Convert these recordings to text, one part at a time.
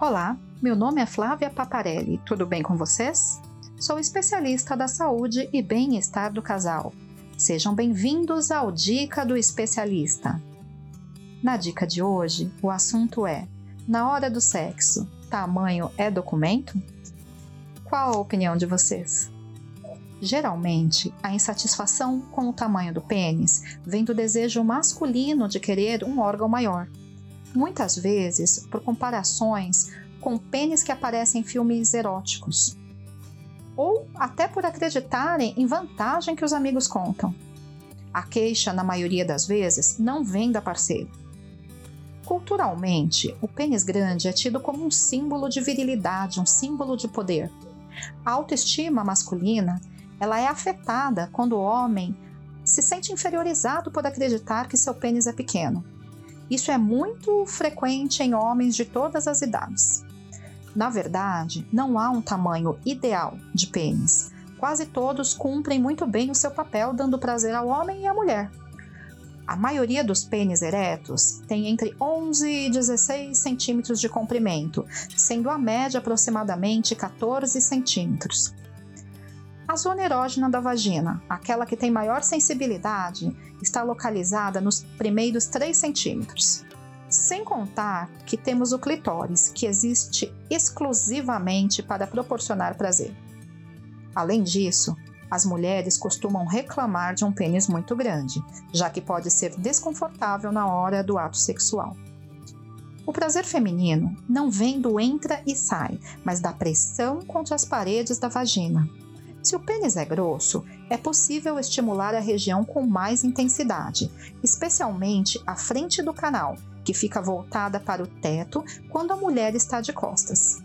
Olá, meu nome é Flávia Paparelli, tudo bem com vocês? Sou especialista da saúde e bem-estar do casal. Sejam bem-vindos ao Dica do Especialista. Na dica de hoje, o assunto é: na hora do sexo, tamanho é documento? Qual a opinião de vocês? Geralmente, a insatisfação com o tamanho do pênis vem do desejo masculino de querer um órgão maior muitas vezes por comparações com pênis que aparecem em filmes eróticos, ou até por acreditarem em vantagem que os amigos contam. A queixa, na maioria das vezes, não vem da parceira. Culturalmente, o pênis grande é tido como um símbolo de virilidade, um símbolo de poder. A autoestima masculina ela é afetada quando o homem se sente inferiorizado por acreditar que seu pênis é pequeno. Isso é muito frequente em homens de todas as idades. Na verdade, não há um tamanho ideal de pênis. Quase todos cumprem muito bem o seu papel, dando prazer ao homem e à mulher. A maioria dos pênis eretos tem entre 11 e 16 centímetros de comprimento, sendo a média aproximadamente 14 centímetros. A zona erógena da vagina, aquela que tem maior sensibilidade, está localizada nos primeiros 3 centímetros. Sem contar que temos o clitóris, que existe exclusivamente para proporcionar prazer. Além disso, as mulheres costumam reclamar de um pênis muito grande, já que pode ser desconfortável na hora do ato sexual. O prazer feminino não vem do entra e sai, mas da pressão contra as paredes da vagina. Se o pênis é grosso, é possível estimular a região com mais intensidade, especialmente a frente do canal, que fica voltada para o teto quando a mulher está de costas.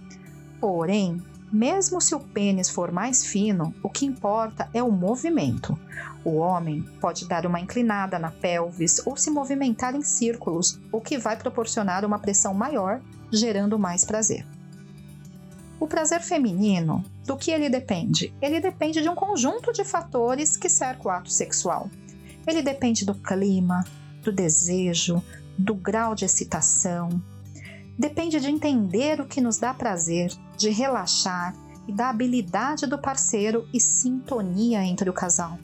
Porém, mesmo se o pênis for mais fino, o que importa é o movimento. O homem pode dar uma inclinada na pelvis ou se movimentar em círculos, o que vai proporcionar uma pressão maior, gerando mais prazer. O prazer feminino, do que ele depende? Ele depende de um conjunto de fatores que cercam o ato sexual. Ele depende do clima, do desejo, do grau de excitação. Depende de entender o que nos dá prazer, de relaxar e da habilidade do parceiro e sintonia entre o casal.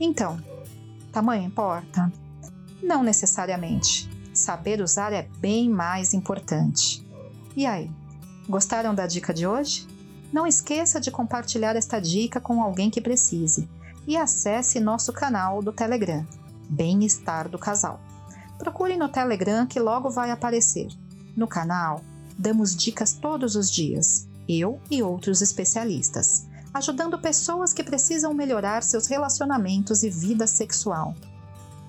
Então, tamanho importa? Não necessariamente. Saber usar é bem mais importante. E aí? Gostaram da dica de hoje? Não esqueça de compartilhar esta dica com alguém que precise e acesse nosso canal do Telegram, Bem-Estar do Casal. Procure no Telegram que logo vai aparecer. No canal, damos dicas todos os dias, eu e outros especialistas, ajudando pessoas que precisam melhorar seus relacionamentos e vida sexual.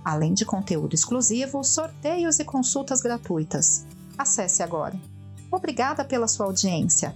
Além de conteúdo exclusivo, sorteios e consultas gratuitas. Acesse agora Obrigada pela sua audiência.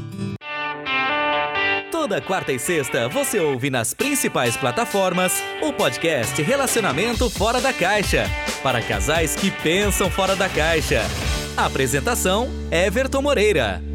Toda quarta e sexta você ouve nas principais plataformas o podcast Relacionamento Fora da Caixa para casais que pensam fora da caixa. Apresentação: Everton Moreira.